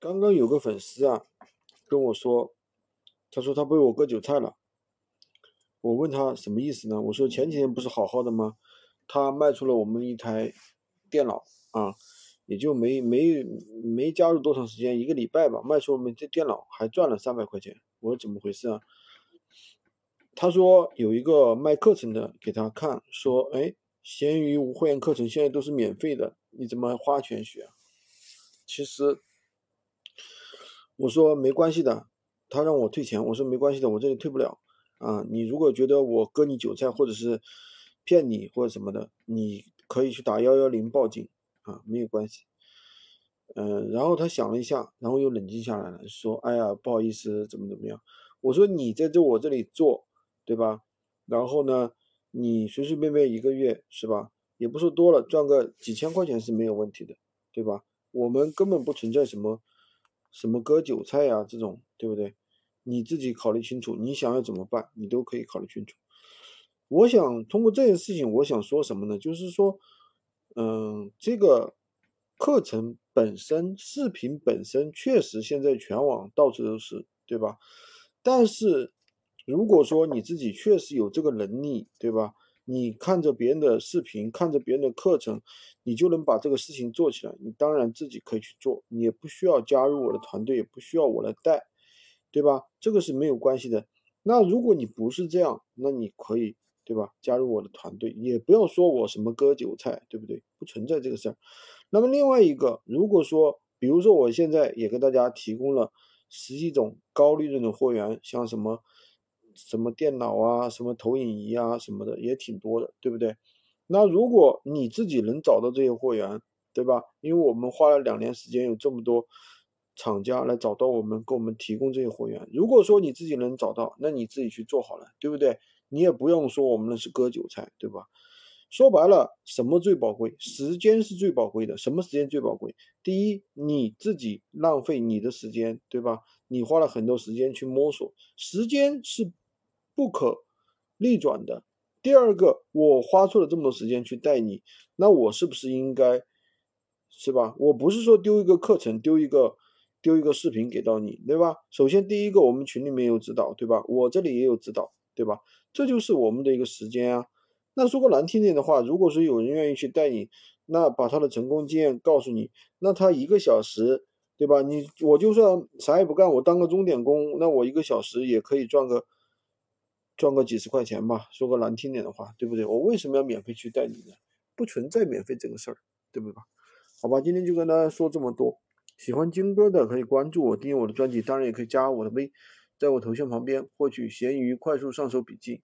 刚刚有个粉丝啊跟我说，他说他被我割韭菜了。我问他什么意思呢？我说前几天不是好好的吗？他卖出了我们一台电脑啊，也就没没没加入多长时间，一个礼拜吧，卖出我们这电脑还赚了三百块钱。我说怎么回事啊？他说有一个卖课程的给他看，说哎，闲鱼无会员课程现在都是免费的，你怎么花钱学？其实。我说没关系的，他让我退钱，我说没关系的，我这里退不了啊。你如果觉得我割你韭菜，或者是骗你或者什么的，你可以去打幺幺零报警啊，没有关系。嗯，然后他想了一下，然后又冷静下来了，说：“哎呀，不好意思，怎么怎么样？”我说：“你在这我这里做，对吧？然后呢，你随随便便一个月是吧，也不说多了，赚个几千块钱是没有问题的，对吧？我们根本不存在什么。”什么割韭菜呀，这种对不对？你自己考虑清楚，你想要怎么办，你都可以考虑清楚。我想通过这件事情，我想说什么呢？就是说，嗯，这个课程本身，视频本身确实现在全网到处都是，对吧？但是如果说你自己确实有这个能力，对吧？你看着别人的视频，看着别人的课程，你就能把这个事情做起来。你当然自己可以去做，你也不需要加入我的团队，也不需要我来带，对吧？这个是没有关系的。那如果你不是这样，那你可以，对吧？加入我的团队，也不要说我什么割韭菜，对不对？不存在这个事儿。那么另外一个，如果说，比如说我现在也给大家提供了十几种高利润的货源，像什么。什么电脑啊，什么投影仪啊，什么的也挺多的，对不对？那如果你自己能找到这些货源，对吧？因为我们花了两年时间，有这么多厂家来找到我们，给我们提供这些货源。如果说你自己能找到，那你自己去做好了，对不对？你也不用说我们那是割韭菜，对吧？说白了，什么最宝贵？时间是最宝贵的。什么时间最宝贵？第一，你自己浪费你的时间，对吧？你花了很多时间去摸索，时间是。不可逆转的。第二个，我花出了这么多时间去带你，那我是不是应该，是吧？我不是说丢一个课程，丢一个丢一个视频给到你，对吧？首先，第一个，我们群里面有指导，对吧？我这里也有指导，对吧？这就是我们的一个时间啊。那说个难听点的话，如果说有人愿意去带你，那把他的成功经验告诉你，那他一个小时，对吧？你我就算啥也不干，我当个钟点工，那我一个小时也可以赚个。赚个几十块钱吧，说个难听点的话，对不对？我为什么要免费去带你呢？不存在免费这个事儿，对不对吧？好吧，今天就跟大家说这么多。喜欢金哥的可以关注我，订阅我的专辑，当然也可以加我的微，在我头像旁边获取闲鱼快速上手笔记。